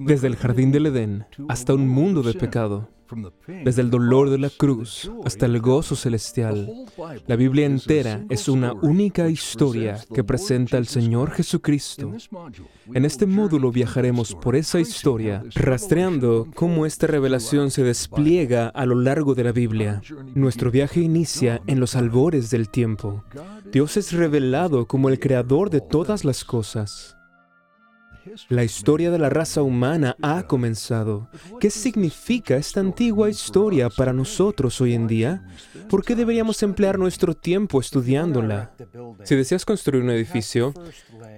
desde el jardín del Edén hasta un mundo de pecado, desde el dolor de la cruz hasta el gozo celestial. La Biblia entera es una única historia que presenta al Señor Jesucristo. En este módulo viajaremos por esa historia, rastreando cómo esta revelación se despliega a lo largo de la Biblia. Nuestro viaje inicia en los albores del tiempo. Dios es revelado como el creador de todas las cosas. La historia de la raza humana ha comenzado. ¿Qué significa esta antigua historia para nosotros hoy en día? ¿Por qué deberíamos emplear nuestro tiempo estudiándola? Si deseas construir un edificio,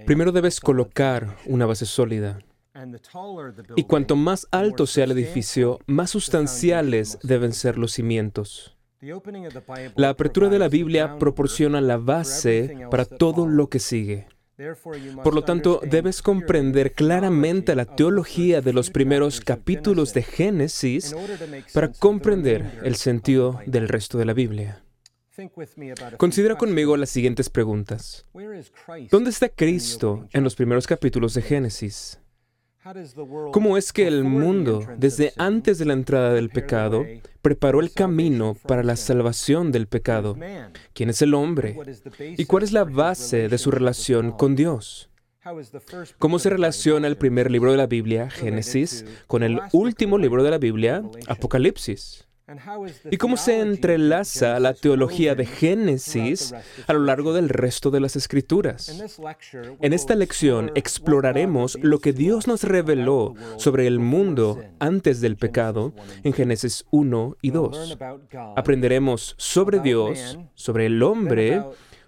primero debes colocar una base sólida. Y cuanto más alto sea el edificio, más sustanciales deben ser los cimientos. La apertura de la Biblia proporciona la base para todo lo que sigue. Por lo tanto, debes comprender claramente la teología de los primeros capítulos de Génesis para comprender el sentido del resto de la Biblia. Considera conmigo las siguientes preguntas. ¿Dónde está Cristo en los primeros capítulos de Génesis? ¿Cómo es que el mundo, desde antes de la entrada del pecado, preparó el camino para la salvación del pecado? ¿Quién es el hombre? ¿Y cuál es la base de su relación con Dios? ¿Cómo se relaciona el primer libro de la Biblia, Génesis, con el último libro de la Biblia, Apocalipsis? ¿Y cómo se entrelaza la teología de Génesis a lo largo del resto de las escrituras? En esta lección exploraremos lo que Dios nos reveló sobre el mundo antes del pecado en Génesis 1 y 2. Aprenderemos sobre Dios, sobre el hombre,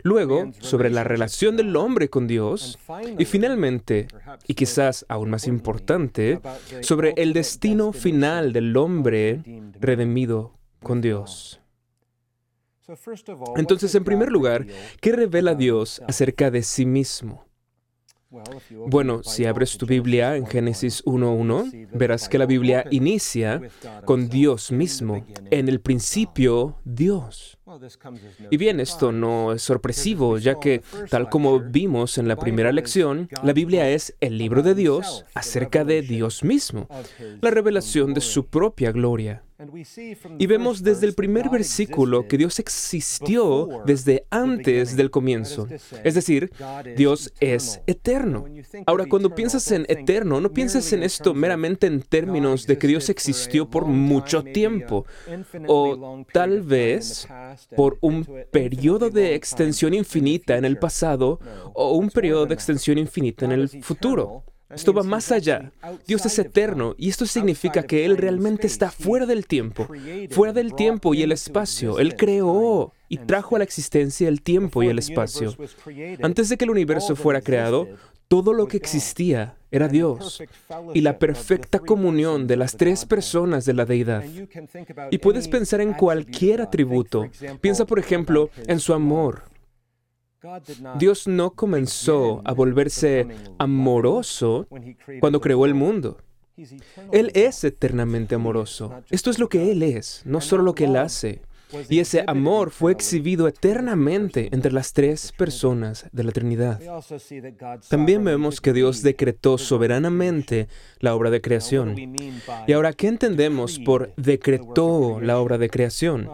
luego sobre la relación del hombre con Dios y finalmente, y quizás aún más importante, sobre el destino final del hombre redimido con Dios. Entonces, en primer lugar, ¿qué revela Dios acerca de sí mismo? Bueno, si abres tu Biblia en Génesis 1.1, verás que la Biblia inicia con Dios mismo. En el principio, Dios. Y bien, esto no es sorpresivo, ya que, tal como vimos en la primera lección, la Biblia es el libro de Dios acerca de Dios mismo, la revelación de su propia gloria. Y vemos desde el primer versículo que Dios existió desde antes del comienzo. Es decir, Dios es eterno. Ahora, cuando piensas en eterno, no pienses en esto meramente en términos de que Dios existió por mucho tiempo o tal vez por un periodo de extensión infinita en el pasado o un periodo de extensión infinita en el futuro. Esto va más allá. Dios es eterno y esto significa que Él realmente está fuera del tiempo, fuera del tiempo y el espacio. Él creó y trajo a la existencia el tiempo y el espacio. Antes de que el universo fuera creado, todo lo que existía era Dios y la perfecta comunión de las tres personas de la deidad. Y puedes pensar en cualquier atributo. Piensa, por ejemplo, en su amor. Dios no comenzó a volverse amoroso cuando creó el mundo. Él es eternamente amoroso. Esto es lo que Él es, no solo lo que Él hace. Y ese amor fue exhibido eternamente entre las tres personas de la Trinidad. También vemos que Dios decretó soberanamente la obra de creación. Y ahora, ¿qué entendemos por decretó la obra de creación?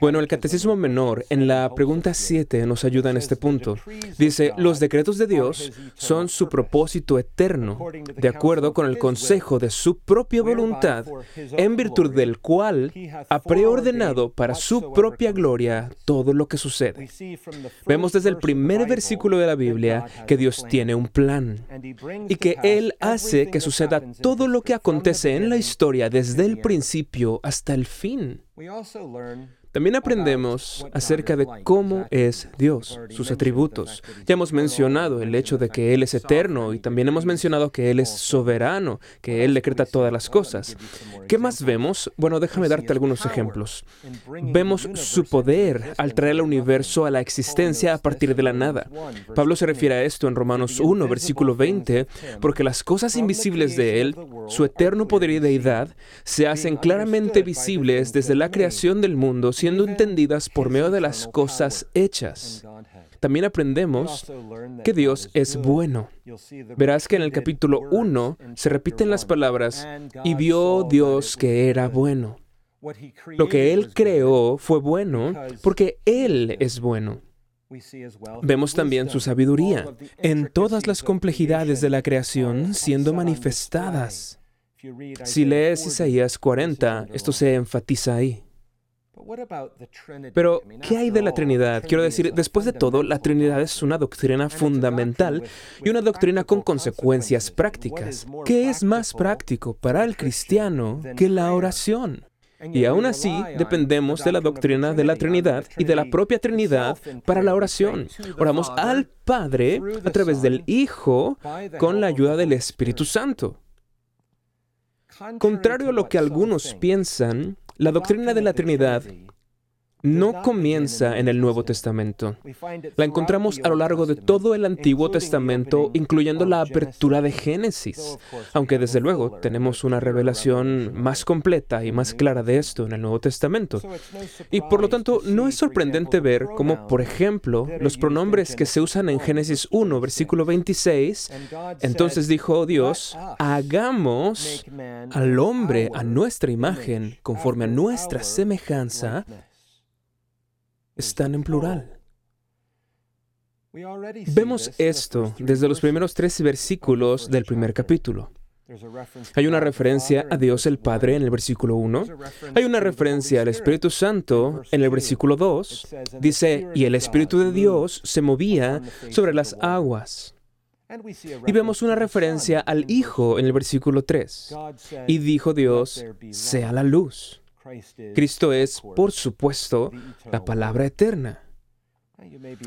Bueno, el Catecismo Menor en la pregunta 7 nos ayuda en este punto. Dice, los decretos de Dios son su propósito eterno, de acuerdo con el consejo de su propia voluntad, en virtud del cual ha preordenado para su propia gloria todo lo que sucede. Vemos desde el primer versículo de la Biblia que Dios tiene un plan y que Él hace que suceda todo lo que acontece en la historia desde el principio hasta el fin. También aprendemos acerca de cómo es Dios, sus atributos. Ya hemos mencionado el hecho de que Él es eterno y también hemos mencionado que Él es soberano, que Él decreta todas las cosas. ¿Qué más vemos? Bueno, déjame darte algunos ejemplos. Vemos su poder al traer al universo a la existencia a partir de la nada. Pablo se refiere a esto en Romanos 1, versículo 20, porque las cosas invisibles de Él, su eterno poder y deidad, se hacen claramente visibles desde la creación del mundo, siendo entendidas por medio de las cosas hechas. También aprendemos que Dios es bueno. Verás que en el capítulo 1 se repiten las palabras, y vio Dios que era bueno. Lo que Él creó fue bueno porque Él es bueno. Vemos también su sabiduría en todas las complejidades de la creación siendo manifestadas. Si lees Isaías 40, esto se enfatiza ahí. Pero, ¿qué hay de la Trinidad? Quiero decir, después de todo, la Trinidad es una doctrina fundamental y una doctrina con consecuencias prácticas. ¿Qué es más práctico para el cristiano que la oración? Y aún así dependemos de la doctrina de la Trinidad y de la propia Trinidad para la oración. Oramos al Padre a través del Hijo con la ayuda del Espíritu Santo. Contrario a lo que algunos piensan, la doctrina de la Trinidad no comienza en el Nuevo Testamento. La encontramos a lo largo de todo el Antiguo Testamento, incluyendo la apertura de Génesis, aunque desde luego tenemos una revelación más completa y más clara de esto en el Nuevo Testamento. Y por lo tanto, no es sorprendente ver cómo, por ejemplo, los pronombres que se usan en Génesis 1, versículo 26, entonces dijo Dios, hagamos al hombre a nuestra imagen, conforme a nuestra semejanza, están en plural. Vemos esto desde los primeros tres versículos del primer capítulo. Hay una referencia a Dios el Padre en el versículo 1. Hay una referencia al Espíritu Santo en el versículo 2. Dice, y el Espíritu de Dios se movía sobre las aguas. Y vemos una referencia al Hijo en el versículo 3. Y dijo Dios, sea la luz. Cristo es, por supuesto, la palabra eterna.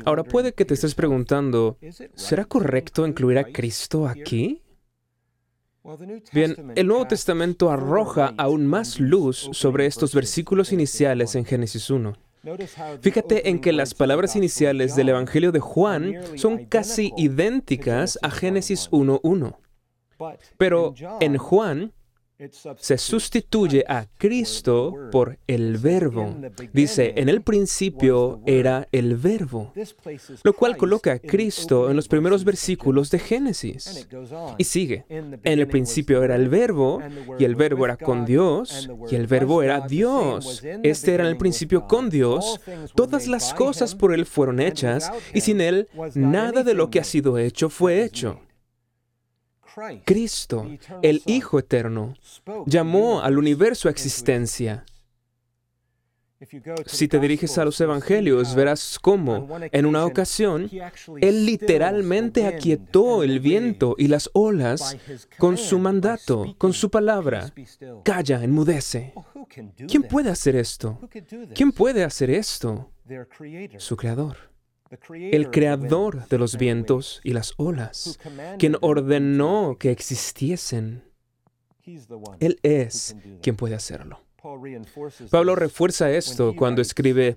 Ahora puede que te estés preguntando, ¿será correcto incluir a Cristo aquí? Bien, el Nuevo Testamento arroja aún más luz sobre estos versículos iniciales en Génesis 1. Fíjate en que las palabras iniciales del Evangelio de Juan son casi idénticas a Génesis 1.1. Pero en Juan, se sustituye a Cristo por el verbo. Dice, en el principio era el verbo, lo cual coloca a Cristo en los primeros versículos de Génesis. Y sigue, en el principio era el verbo, y el verbo era con Dios, y el verbo era Dios. Este era en el principio con Dios. Todas las cosas por Él fueron hechas, y sin Él nada de lo que ha sido hecho fue hecho. Cristo, el Hijo Eterno, llamó al universo a existencia. Si te diriges a los Evangelios, verás cómo, en una ocasión, Él literalmente aquietó el viento y las olas con su mandato, con su palabra. Calla, enmudece. ¿Quién puede hacer esto? ¿Quién puede hacer esto? Su Creador el creador de los vientos y las olas, quien ordenó que existiesen. Él es quien puede hacerlo. Pablo refuerza esto cuando escribe,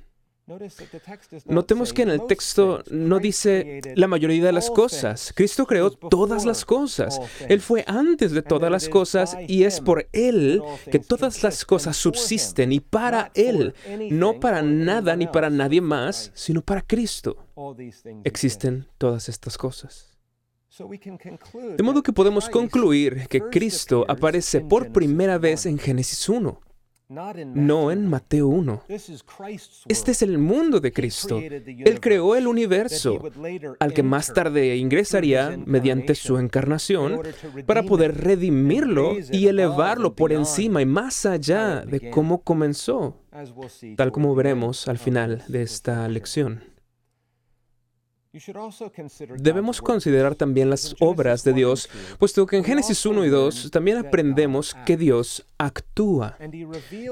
Notemos que en el texto no dice la mayoría de las cosas. Cristo creó todas las cosas. Él fue antes de todas las cosas y es por Él que todas las cosas subsisten y para Él, no para nada ni para nadie más, sino para Cristo. Existen todas estas cosas. De modo que podemos concluir que Cristo aparece por primera vez en Génesis 1 no en Mateo 1. Este es el mundo de Cristo. Él creó el universo, al que más tarde ingresaría mediante su encarnación, para poder redimirlo y elevarlo por encima y más allá de cómo comenzó, tal como veremos al final de esta lección. Debemos considerar también las obras de Dios, puesto que en Génesis 1 y 2 también aprendemos que Dios actúa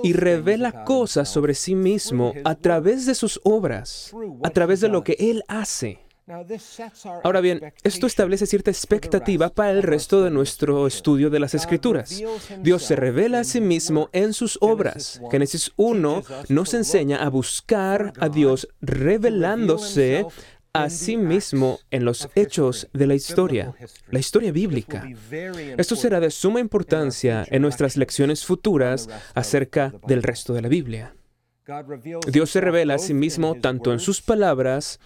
y revela cosas sobre sí mismo a través de sus obras, a través de lo que Él hace. Ahora bien, esto establece cierta expectativa para el resto de nuestro estudio de las Escrituras. Dios se revela a sí mismo en sus obras. Génesis 1 nos enseña a buscar a Dios revelándose a sí mismo en los hechos de la historia, la historia bíblica. Esto será de suma importancia en nuestras lecciones futuras acerca del resto de la Biblia. Dios se revela a sí mismo tanto en sus palabras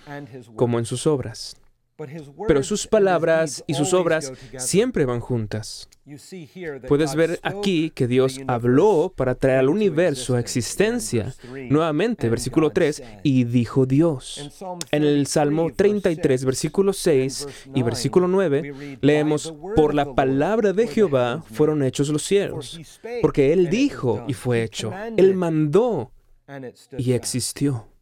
como en sus obras. Pero sus palabras y sus obras siempre van juntas. Puedes ver aquí que Dios habló para traer al universo a existencia. Nuevamente, versículo 3, y dijo Dios. En el Salmo 33, versículo 6 y versículo 9, leemos, por la palabra de Jehová fueron hechos los cielos, porque Él dijo y fue hecho. Él mandó y existió.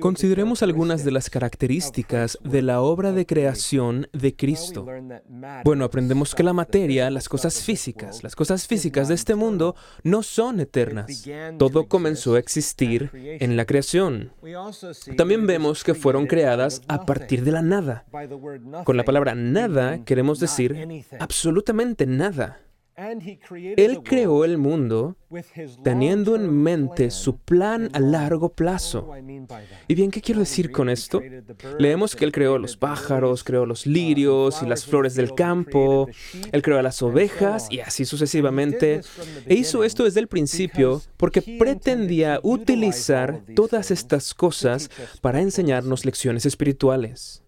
Consideremos algunas de las características de la obra de creación de Cristo. Bueno, aprendemos que la materia, las cosas físicas, las cosas físicas de este mundo no son eternas. Todo comenzó a existir en la creación. También vemos que fueron creadas a partir de la nada. Con la palabra nada queremos decir absolutamente nada. Él creó el mundo teniendo en mente su plan a largo plazo. ¿Y bien qué quiero decir con esto? Leemos que Él creó los pájaros, creó los lirios y las flores del campo, Él creó las ovejas y así sucesivamente. E hizo esto desde el principio porque pretendía utilizar todas estas cosas para enseñarnos lecciones espirituales.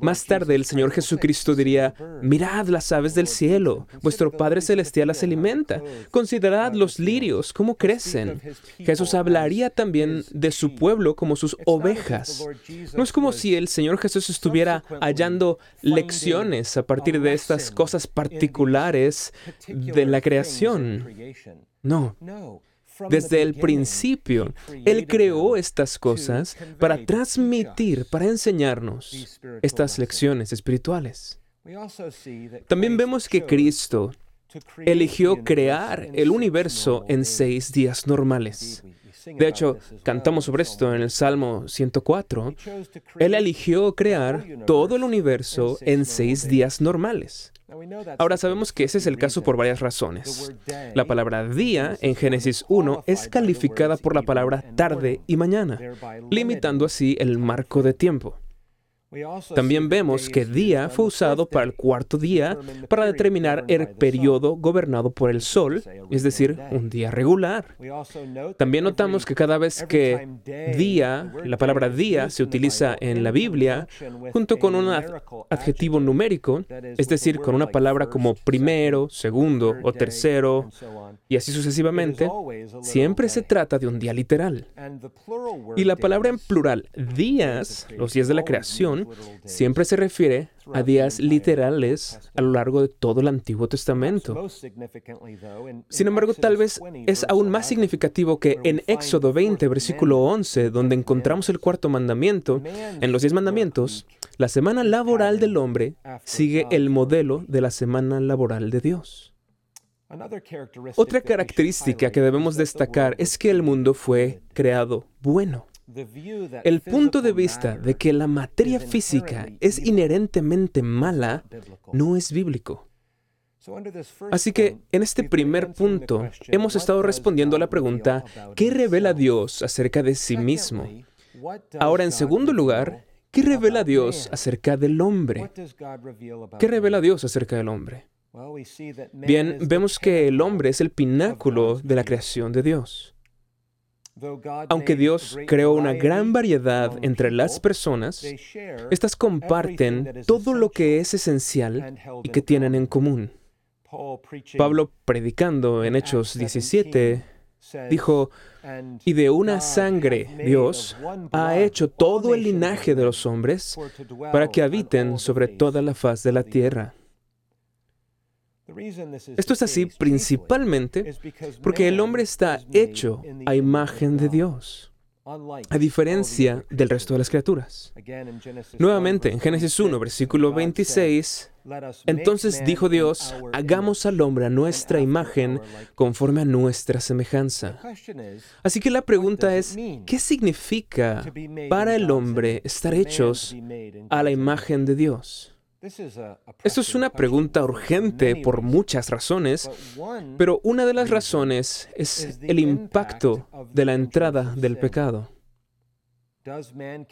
Más tarde el Señor Jesucristo diría, mirad las aves del cielo, vuestro Padre Celestial las alimenta, considerad los lirios, cómo crecen. Jesús hablaría también de su pueblo como sus ovejas. No es como si el Señor Jesús estuviera hallando lecciones a partir de estas cosas particulares de la creación. No. Desde el principio, Él creó estas cosas para transmitir, para enseñarnos estas lecciones espirituales. También vemos que Cristo eligió crear el universo en seis días normales. De hecho, cantamos sobre esto en el Salmo 104. Él eligió crear todo el universo en seis días normales. Ahora sabemos que ese es el caso por varias razones. La palabra día en Génesis 1 es calificada por la palabra tarde y mañana, limitando así el marco de tiempo. También vemos que día fue usado para el cuarto día para determinar el periodo gobernado por el sol, es decir, un día regular. También notamos que cada vez que día, la palabra día se utiliza en la Biblia, junto con un adjetivo numérico, es decir, con una palabra como primero, segundo o tercero, y así sucesivamente, siempre se trata de un día literal. Y la palabra en plural, días, los días de la creación, siempre se refiere a días literales a lo largo de todo el Antiguo Testamento. Sin embargo, tal vez es aún más significativo que en Éxodo 20, versículo 11, donde encontramos el cuarto mandamiento, en los diez mandamientos, la semana laboral del hombre sigue el modelo de la semana laboral de Dios. Otra característica que debemos destacar es que el mundo fue creado bueno. El punto de vista de que la materia física es inherentemente mala no es bíblico. Así que en este primer punto hemos estado respondiendo a la pregunta, ¿qué revela Dios acerca de sí mismo? Ahora, en segundo lugar, ¿qué revela Dios acerca del hombre? ¿Qué revela Dios acerca del hombre? Bien, vemos que el hombre es el pináculo de la creación de Dios. Aunque Dios creó una gran variedad entre las personas, estas comparten todo lo que es esencial y que tienen en común. Pablo, predicando en Hechos 17, dijo, y de una sangre Dios ha hecho todo el linaje de los hombres para que habiten sobre toda la faz de la tierra. Esto es así principalmente porque el hombre está hecho a imagen de Dios, a diferencia del resto de las criaturas. Nuevamente, en Génesis 1, versículo 26, Entonces dijo Dios, hagamos al hombre a nuestra imagen conforme a nuestra semejanza. Así que la pregunta es, ¿qué significa para el hombre estar hechos a la imagen de Dios? Esto es una pregunta urgente por muchas razones, pero una de las razones es el impacto de la entrada del pecado.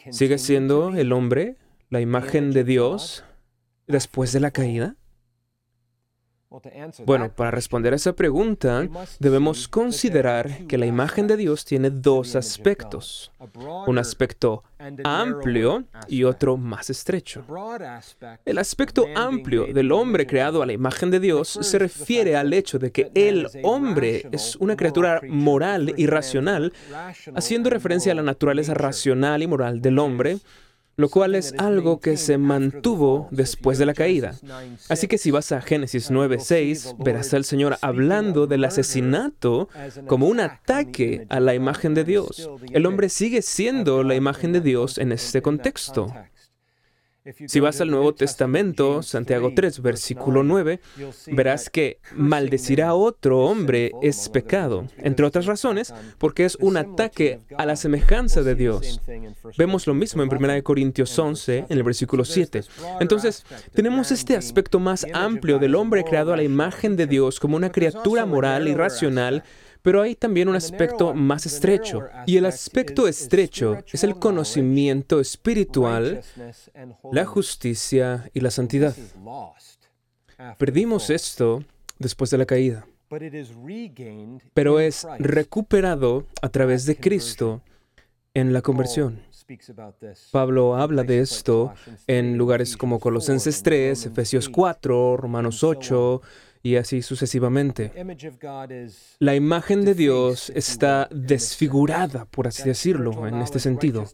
¿Sigue siendo el hombre la imagen de Dios después de la caída? Bueno, para responder a esa pregunta, debemos considerar que la imagen de Dios tiene dos aspectos, un aspecto amplio y otro más estrecho. El aspecto amplio del hombre creado a la imagen de Dios se refiere al hecho de que el hombre es una criatura moral y racional, haciendo referencia a la naturaleza racional y moral del hombre, lo cual es algo que se mantuvo después de la caída. Así que si vas a Génesis 9:6, verás al Señor hablando del asesinato como un ataque a la imagen de Dios. El hombre sigue siendo la imagen de Dios en este contexto. Si vas al Nuevo Testamento, Santiago 3, versículo 9, verás que maldecir a otro hombre es pecado, entre otras razones, porque es un ataque a la semejanza de Dios. Vemos lo mismo en 1 Corintios 11, en el versículo 7. Entonces, tenemos este aspecto más amplio del hombre creado a la imagen de Dios como una criatura moral y racional pero hay también un aspecto más estrecho, y el aspecto estrecho es el conocimiento espiritual, la justicia y la santidad. Perdimos esto después de la caída, pero es recuperado a través de Cristo en la conversión. Pablo habla de esto en lugares como Colosenses 3, Efesios 4, Romanos 8, y así sucesivamente. La imagen de Dios está desfigurada, por así decirlo, en este sentido.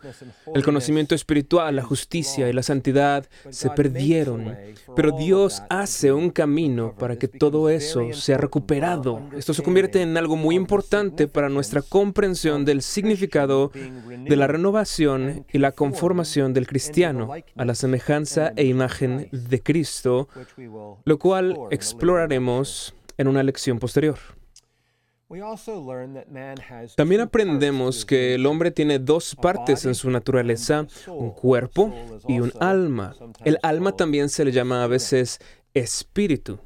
El conocimiento espiritual, la justicia y la santidad se perdieron, pero Dios hace un camino para que todo eso sea recuperado. Esto se convierte en algo muy importante para nuestra comprensión del significado de la renovación y la conformación del cristiano a la semejanza e imagen de Cristo, lo cual exploraremos en una lección posterior. También aprendemos que el hombre tiene dos partes en su naturaleza, un cuerpo y un alma. El alma también se le llama a veces espíritu.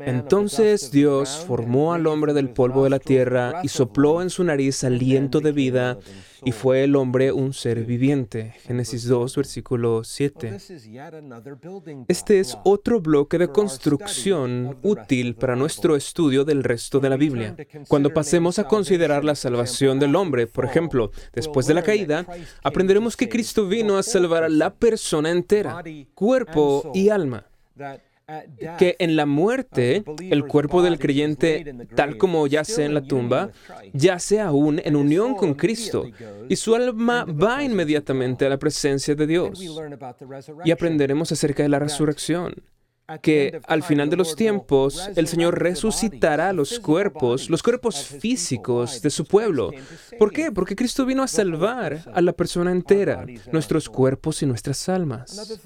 Entonces Dios formó al hombre del polvo de la tierra y sopló en su nariz aliento de vida y fue el hombre un ser viviente. Génesis 2, versículo 7. Este es otro bloque de construcción útil para nuestro estudio del resto de la Biblia. Cuando pasemos a considerar la salvación del hombre, por ejemplo, después de la caída, aprenderemos que Cristo vino a salvar a la persona entera, cuerpo y alma que en la muerte el cuerpo del creyente, tal como yace en la tumba, yace aún en unión con Cristo y su alma va inmediatamente a la presencia de Dios. Y aprenderemos acerca de la resurrección que al final de los tiempos el Señor resucitará los cuerpos, los cuerpos físicos de su pueblo. ¿Por qué? Porque Cristo vino a salvar a la persona entera, nuestros cuerpos y nuestras almas.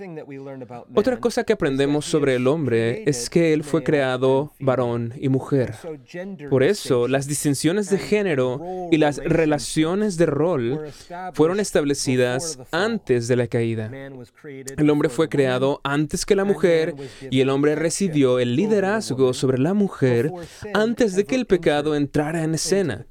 Otra cosa que aprendemos sobre el hombre es que Él fue creado varón y mujer. Por eso, las distinciones de género y las relaciones de rol fueron establecidas antes de la caída. El hombre fue creado antes que la mujer y el hombre recibió el liderazgo sobre la mujer antes de que el pecado entrara en escena.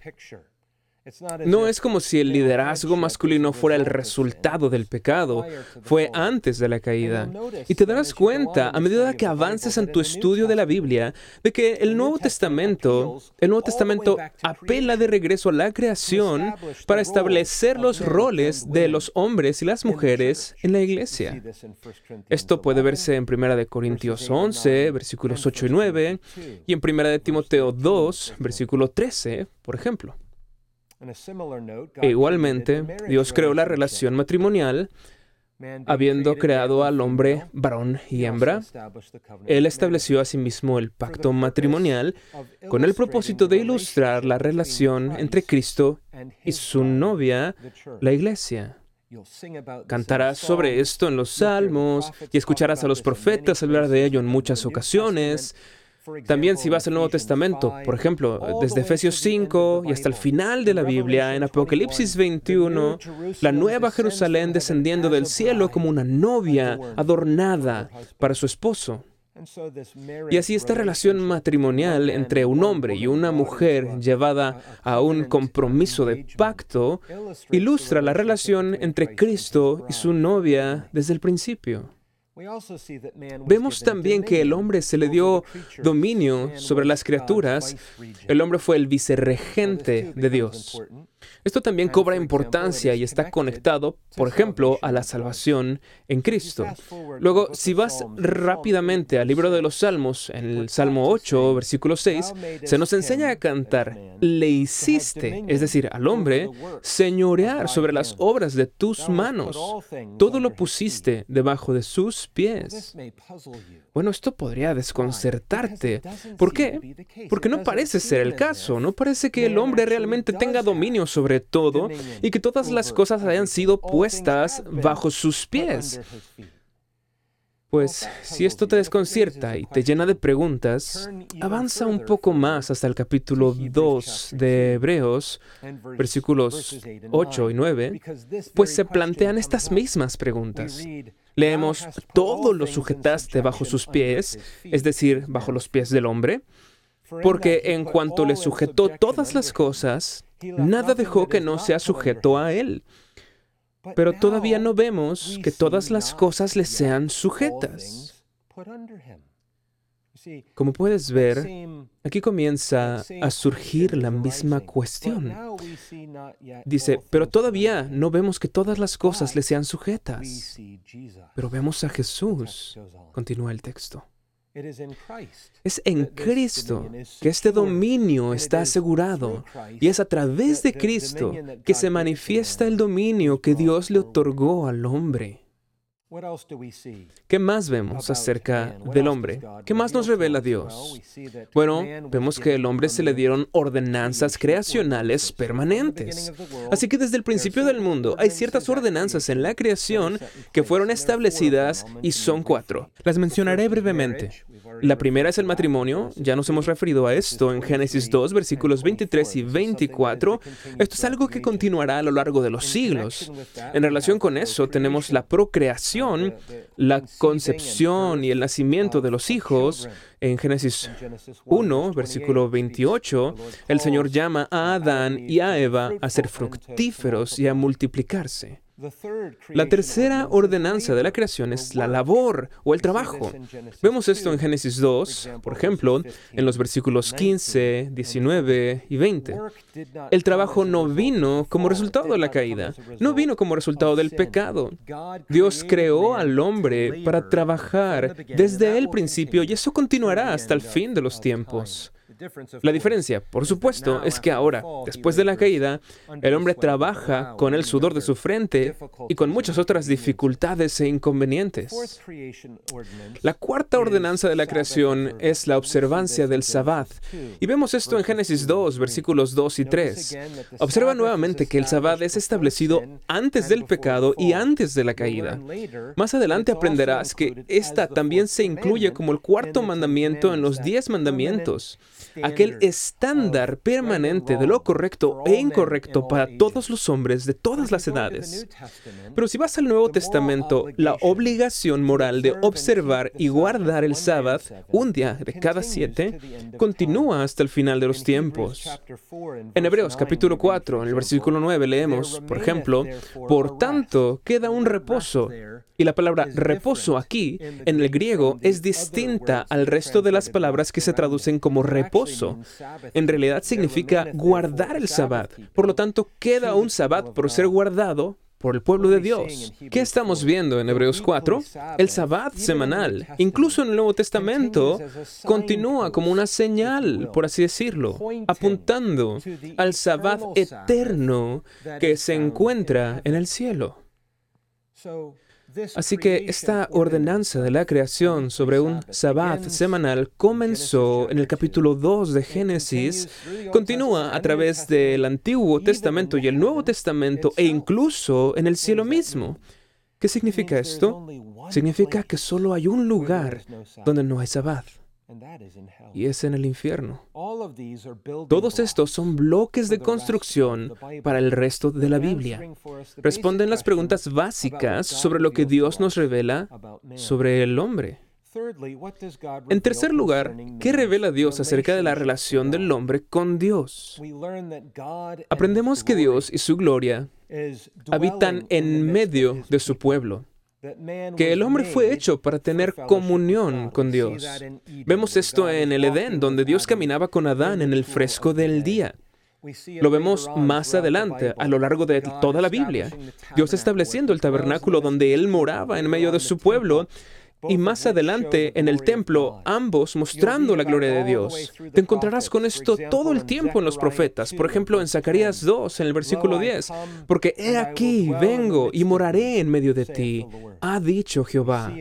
No es como si el liderazgo masculino fuera el resultado del pecado, fue antes de la caída. Y te darás cuenta, a medida que avances en tu estudio de la Biblia, de que el Nuevo Testamento, el Nuevo Testamento apela de regreso a la creación para establecer los roles de los hombres y las mujeres en la iglesia. Esto puede verse en 1 Corintios 11, versículos 8 y 9, y en 1 Timoteo 2, versículo 13, por ejemplo. E igualmente, Dios creó la relación matrimonial habiendo creado al hombre varón y hembra, Él estableció asimismo el pacto matrimonial con el propósito de ilustrar la relación entre Cristo y su novia, la iglesia. Cantarás sobre esto en los salmos y escucharás a los profetas hablar de ello en muchas ocasiones. También si vas al Nuevo Testamento, por ejemplo, desde Efesios 5 y hasta el final de la Biblia, en Apocalipsis 21, la nueva Jerusalén descendiendo del cielo como una novia adornada para su esposo. Y así esta relación matrimonial entre un hombre y una mujer llevada a un compromiso de pacto ilustra la relación entre Cristo y su novia desde el principio. Vemos también que el hombre se le dio dominio sobre las criaturas. El hombre fue el vicerregente de Dios. Esto también cobra importancia y está conectado, por ejemplo, a la salvación en Cristo. Luego, si vas rápidamente al libro de los Salmos, en el Salmo 8, versículo 6, se nos enseña a cantar, le hiciste, es decir, al hombre, señorear sobre las obras de tus manos. Todo lo pusiste debajo de sus pies. Bueno, esto podría desconcertarte. ¿Por qué? Porque no parece ser el caso. No parece que el hombre realmente tenga dominio sobre todo y que todas las cosas hayan sido puestas bajo sus pies. Pues si esto te desconcierta y te llena de preguntas, avanza un poco más hasta el capítulo 2 de Hebreos, versículos 8 y 9, pues se plantean estas mismas preguntas. Leemos, todo lo sujetaste bajo sus pies, es decir, bajo los pies del hombre, porque en cuanto le sujetó todas las cosas, nada dejó que no sea sujeto a él. Pero todavía no vemos que todas las cosas le sean sujetas. Como puedes ver, aquí comienza a surgir la misma cuestión. Dice, pero todavía no vemos que todas las cosas le sean sujetas. Pero vemos a Jesús, continúa el texto. Es en Cristo que este dominio está asegurado. Y es a través de Cristo que se manifiesta el dominio que Dios le otorgó al hombre. ¿Qué más vemos acerca del hombre? ¿Qué más nos revela Dios? Bueno, vemos que al hombre se le dieron ordenanzas creacionales permanentes. Así que desde el principio del mundo hay ciertas ordenanzas en la creación que fueron establecidas y son cuatro. Las mencionaré brevemente. La primera es el matrimonio, ya nos hemos referido a esto en Génesis 2, versículos 23 y 24. Esto es algo que continuará a lo largo de los siglos. En relación con eso tenemos la procreación, la concepción y el nacimiento de los hijos. En Génesis 1, versículo 28, el Señor llama a Adán y a Eva a ser fructíferos y a multiplicarse. La tercera ordenanza de la creación es la labor o el trabajo. Vemos esto en Génesis 2, por ejemplo, en los versículos 15, 19 y 20. El trabajo no vino como resultado de la caída, no vino como resultado del pecado. Dios creó al hombre para trabajar desde el principio y eso continuará hasta el fin de los tiempos. La diferencia, por supuesto, es que ahora, después de la caída, el hombre trabaja con el sudor de su frente y con muchas otras dificultades e inconvenientes. La cuarta ordenanza de la creación es la observancia del Sabbat. Y vemos esto en Génesis 2, versículos 2 y 3. Observa nuevamente que el Sabbat es establecido antes del pecado y antes de la caída. Más adelante aprenderás que esta también se incluye como el cuarto mandamiento en los diez mandamientos aquel estándar permanente de lo correcto e incorrecto para todos los hombres de todas las edades. Pero si vas al Nuevo Testamento, la obligación moral de observar y guardar el sábado, un día de cada siete, continúa hasta el final de los tiempos. En Hebreos capítulo 4, en el versículo 9 leemos, por ejemplo, por tanto queda un reposo y la palabra reposo aquí, en el griego, es distinta al resto de las palabras que se traducen como reposo. En realidad significa guardar el sabbat. Por lo tanto, queda un sabbat por ser guardado por el pueblo de Dios. ¿Qué estamos viendo en Hebreos 4? El sabbat semanal, incluso en el Nuevo Testamento, continúa como una señal, por así decirlo, apuntando al sabbat eterno que se encuentra en el cielo. Así que esta ordenanza de la creación sobre un sabbat semanal comenzó en el capítulo 2 de Génesis, continúa a través del Antiguo Testamento y el Nuevo Testamento e incluso en el cielo mismo. ¿Qué significa esto? Significa que solo hay un lugar donde no hay sabbat y es en el infierno. Todos estos son bloques de construcción para el resto de la Biblia. Responden las preguntas básicas sobre lo que Dios nos revela sobre el hombre. En tercer lugar, ¿qué revela Dios acerca de la relación del hombre con Dios? Aprendemos que Dios y su gloria habitan en medio de su pueblo que el hombre fue hecho para tener comunión con Dios. Vemos esto en el Edén, donde Dios caminaba con Adán en el fresco del día. Lo vemos más adelante, a lo largo de toda la Biblia. Dios estableciendo el tabernáculo donde Él moraba en medio de su pueblo y más adelante en el templo, ambos mostrando la gloria de Dios. Te encontrarás con esto todo el tiempo en los profetas. Por ejemplo, en Zacarías 2, en el versículo 10, porque he aquí, vengo y moraré en medio de ti, ha dicho Jehová.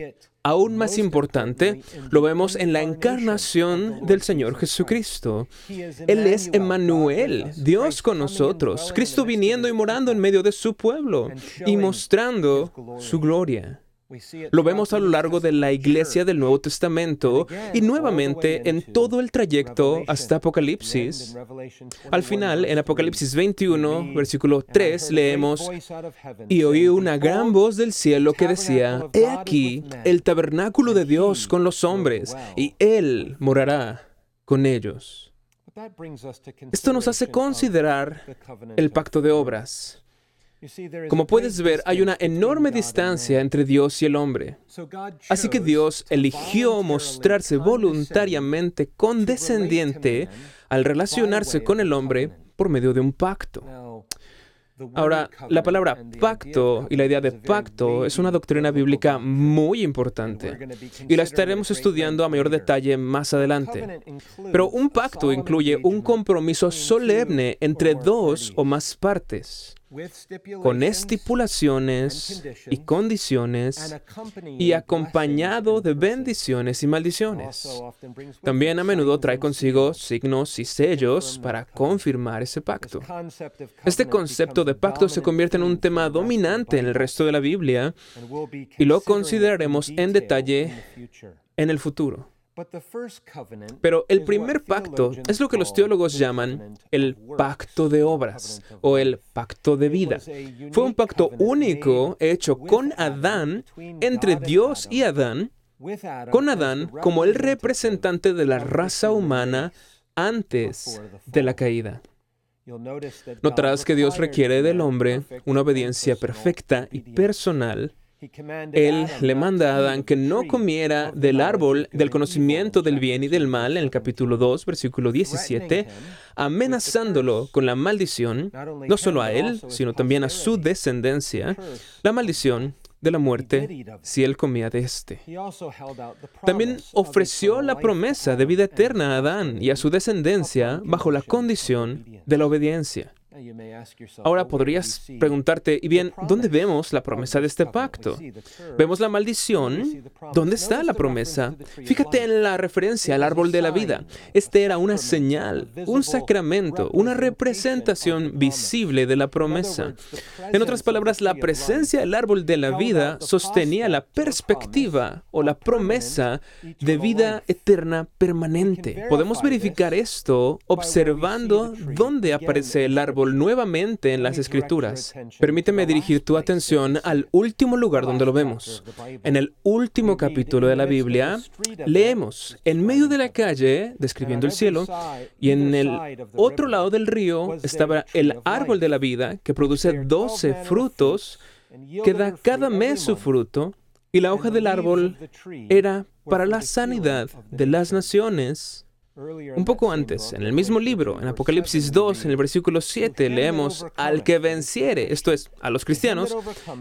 Aún más importante, lo vemos en la encarnación del Señor Jesucristo. Él es Emmanuel, Dios con nosotros, Cristo viniendo y morando en medio de su pueblo y mostrando su gloria. Lo vemos a lo largo de la iglesia del Nuevo Testamento y nuevamente en todo el trayecto hasta Apocalipsis. Al final, en Apocalipsis 21, versículo 3, leemos, y oí una gran voz del cielo que decía, He aquí el tabernáculo de Dios con los hombres, y Él morará con ellos. Esto nos hace considerar el pacto de obras. Como puedes ver, hay una enorme distancia entre Dios y el hombre. Así que Dios eligió mostrarse voluntariamente condescendiente al relacionarse con el hombre por medio de un pacto. Ahora, la palabra pacto y la idea de pacto es una doctrina bíblica muy importante y la estaremos estudiando a mayor detalle más adelante. Pero un pacto incluye un compromiso solemne entre dos o más partes con estipulaciones y condiciones y acompañado de bendiciones y maldiciones. También a menudo trae consigo signos y sellos para confirmar ese pacto. Este concepto de pacto se convierte en un tema dominante en el resto de la Biblia y lo consideraremos en detalle en el futuro. Pero el primer pacto es lo que los teólogos llaman el pacto de obras o el pacto de vida. Fue un pacto único hecho con Adán, entre Dios y Adán, con Adán como el representante de la raza humana antes de la caída. Notarás que Dios requiere del hombre una obediencia perfecta y personal él le manda a Adán que no comiera del árbol del conocimiento del bien y del mal, en el capítulo 2, versículo 17, amenazándolo con la maldición, no solo a él, sino también a su descendencia, la maldición de la muerte si él comía de este. También ofreció la promesa de vida eterna a Adán y a su descendencia bajo la condición de la obediencia. Ahora podrías preguntarte, y bien, ¿dónde vemos la promesa de este pacto? ¿Vemos la maldición? ¿Dónde está la promesa? Fíjate en la referencia al árbol de la vida. Este era una señal, un sacramento, una representación visible de la promesa. En otras palabras, la presencia del árbol de la vida sostenía la perspectiva o la promesa de vida eterna permanente. Podemos verificar esto observando dónde aparece el árbol nuevamente en las Escrituras. Permíteme dirigir tu atención al último lugar donde lo vemos. En el último capítulo de la Biblia, leemos, en medio de la calle, describiendo el cielo, y en el otro lado del río estaba el árbol de la vida, que produce doce frutos, que da cada mes su fruto, y la hoja del árbol era para la sanidad de las naciones. Un poco antes, en el mismo libro, en Apocalipsis 2, en el versículo 7, leemos, al que venciere, esto es, a los cristianos,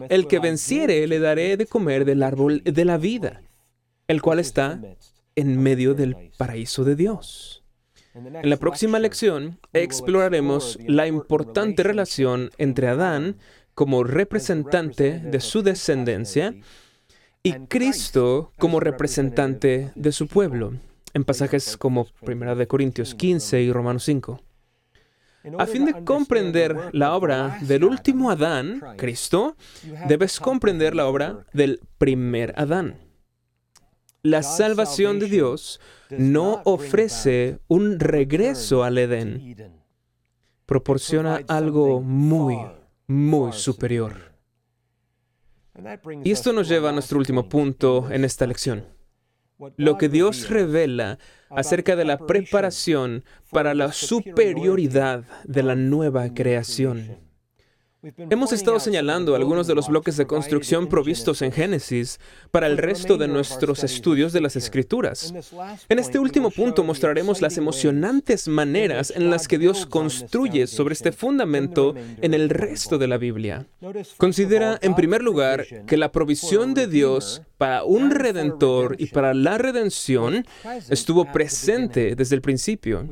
el que venciere le daré de comer del árbol de la vida, el cual está en medio del paraíso de Dios. En la próxima lección exploraremos la importante relación entre Adán como representante de su descendencia y Cristo como representante de su pueblo, en pasajes como 1 Corintios 15 y Romanos 5. A fin de comprender la obra del último Adán, Cristo, debes comprender la obra del primer Adán. La salvación de Dios no ofrece un regreso al Edén. Proporciona algo muy, muy superior. Y esto nos lleva a nuestro último punto en esta lección. Lo que Dios revela acerca de la preparación para la superioridad de la nueva creación. Hemos estado señalando algunos de los bloques de construcción provistos en Génesis para el resto de nuestros estudios de las Escrituras. En este último punto mostraremos las emocionantes maneras en las que Dios construye sobre este fundamento en el resto de la Biblia. Considera, en primer lugar, que la provisión de Dios para un redentor y para la redención estuvo presente desde el principio.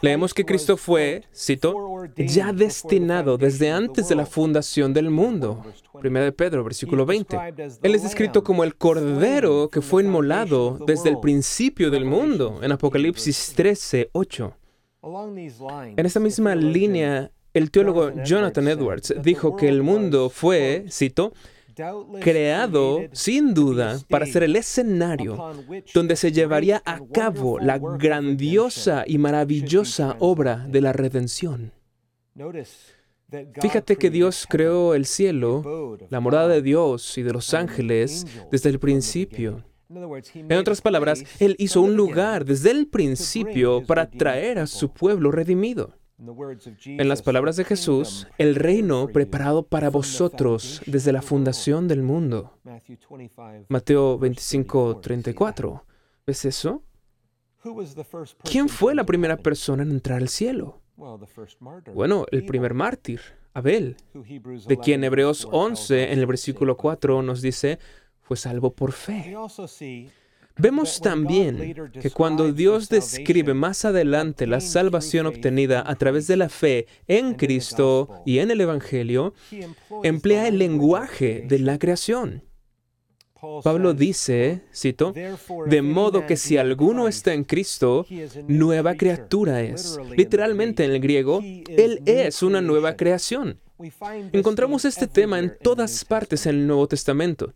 Leemos que Cristo fue, cito, ya destinado desde antes de la fundación del mundo. Primera de Pedro, versículo 20. Él es descrito como el cordero que fue inmolado desde el principio del mundo, en Apocalipsis 13, 8. En esta misma línea, el teólogo Jonathan Edwards dijo que el mundo fue, cito, creado sin duda para ser el escenario donde se llevaría a cabo la grandiosa y maravillosa obra de la redención. Fíjate que Dios creó el cielo, la morada de Dios y de los ángeles desde el principio. En otras palabras, Él hizo un lugar desde el principio para traer a su pueblo redimido. En las palabras de Jesús, el reino preparado para vosotros desde la fundación del mundo. Mateo 25, 34. ¿Ves eso? ¿Quién fue la primera persona en entrar al cielo? Bueno, el primer mártir, Abel, de quien Hebreos 11 en el versículo 4 nos dice, fue salvo por fe. Vemos también que cuando Dios describe más adelante la salvación obtenida a través de la fe en Cristo y en el Evangelio, emplea el lenguaje de la creación. Pablo dice, cito, de modo que si alguno está en Cristo, nueva criatura es. Literalmente en el griego, Él es una nueva creación. Encontramos este tema en todas partes en el Nuevo Testamento.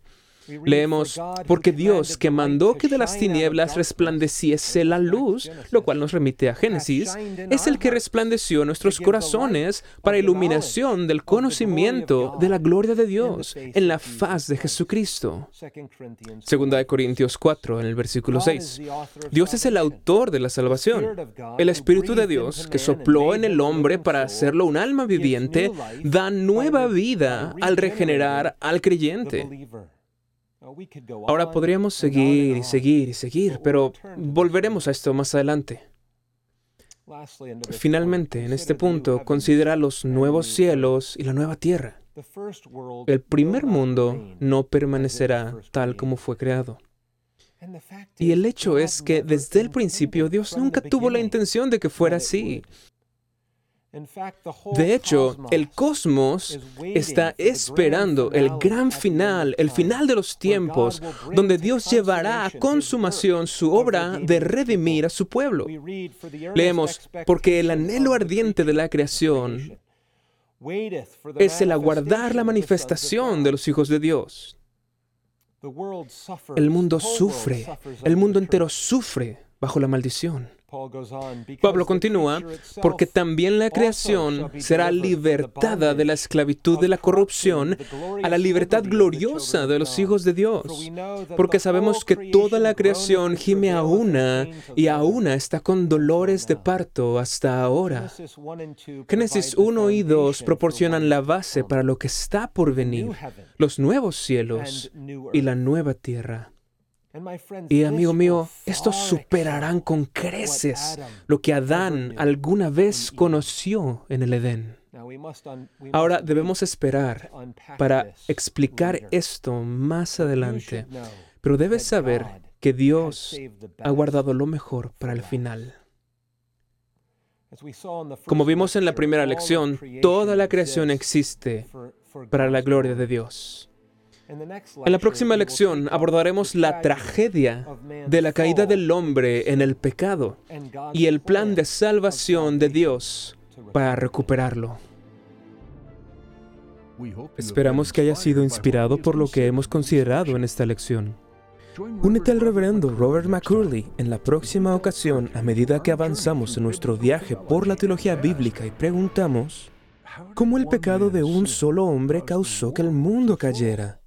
Leemos, porque Dios que mandó que de las tinieblas resplandeciese la luz, lo cual nos remite a Génesis, es el que resplandeció nuestros corazones para iluminación del conocimiento de la gloria de Dios en la faz de Jesucristo. Segunda de Corintios 4, en el versículo 6. Dios es el autor de la salvación. El Espíritu de Dios, que sopló en el hombre para hacerlo un alma viviente, da nueva vida al regenerar al creyente. Ahora podríamos seguir y seguir y seguir, pero volveremos a esto más adelante. Finalmente, en este punto, considera los nuevos cielos y la nueva tierra. El primer mundo no permanecerá tal como fue creado. Y el hecho es que desde el principio Dios nunca tuvo la intención de que fuera así. De hecho, el cosmos está esperando el gran final, el final de los tiempos, donde Dios llevará a consumación su obra de redimir a su pueblo. Leemos, porque el anhelo ardiente de la creación es el aguardar la manifestación de los hijos de Dios. El mundo sufre, el mundo entero sufre bajo la maldición. Pablo continúa, porque también la creación será libertada de la esclavitud de la corrupción a la libertad gloriosa de los hijos de Dios, porque sabemos que toda la creación gime a una y a una está con dolores de parto hasta ahora. Génesis 1 y 2 proporcionan la base para lo que está por venir, los nuevos cielos y la nueva tierra. Y amigo mío, estos superarán con creces lo que Adán alguna vez conoció en el Edén. Ahora debemos esperar para explicar esto más adelante, pero debes saber que Dios ha guardado lo mejor para el final. Como vimos en la primera lección, toda la creación existe para la gloria de Dios. En la próxima lección abordaremos la tragedia de la caída del hombre en el pecado y el plan de salvación de Dios para recuperarlo. Esperamos que haya sido inspirado por lo que hemos considerado en esta lección. Únete al reverendo Robert McCurley en la próxima ocasión a medida que avanzamos en nuestro viaje por la teología bíblica y preguntamos, ¿cómo el pecado de un solo hombre causó que el mundo cayera?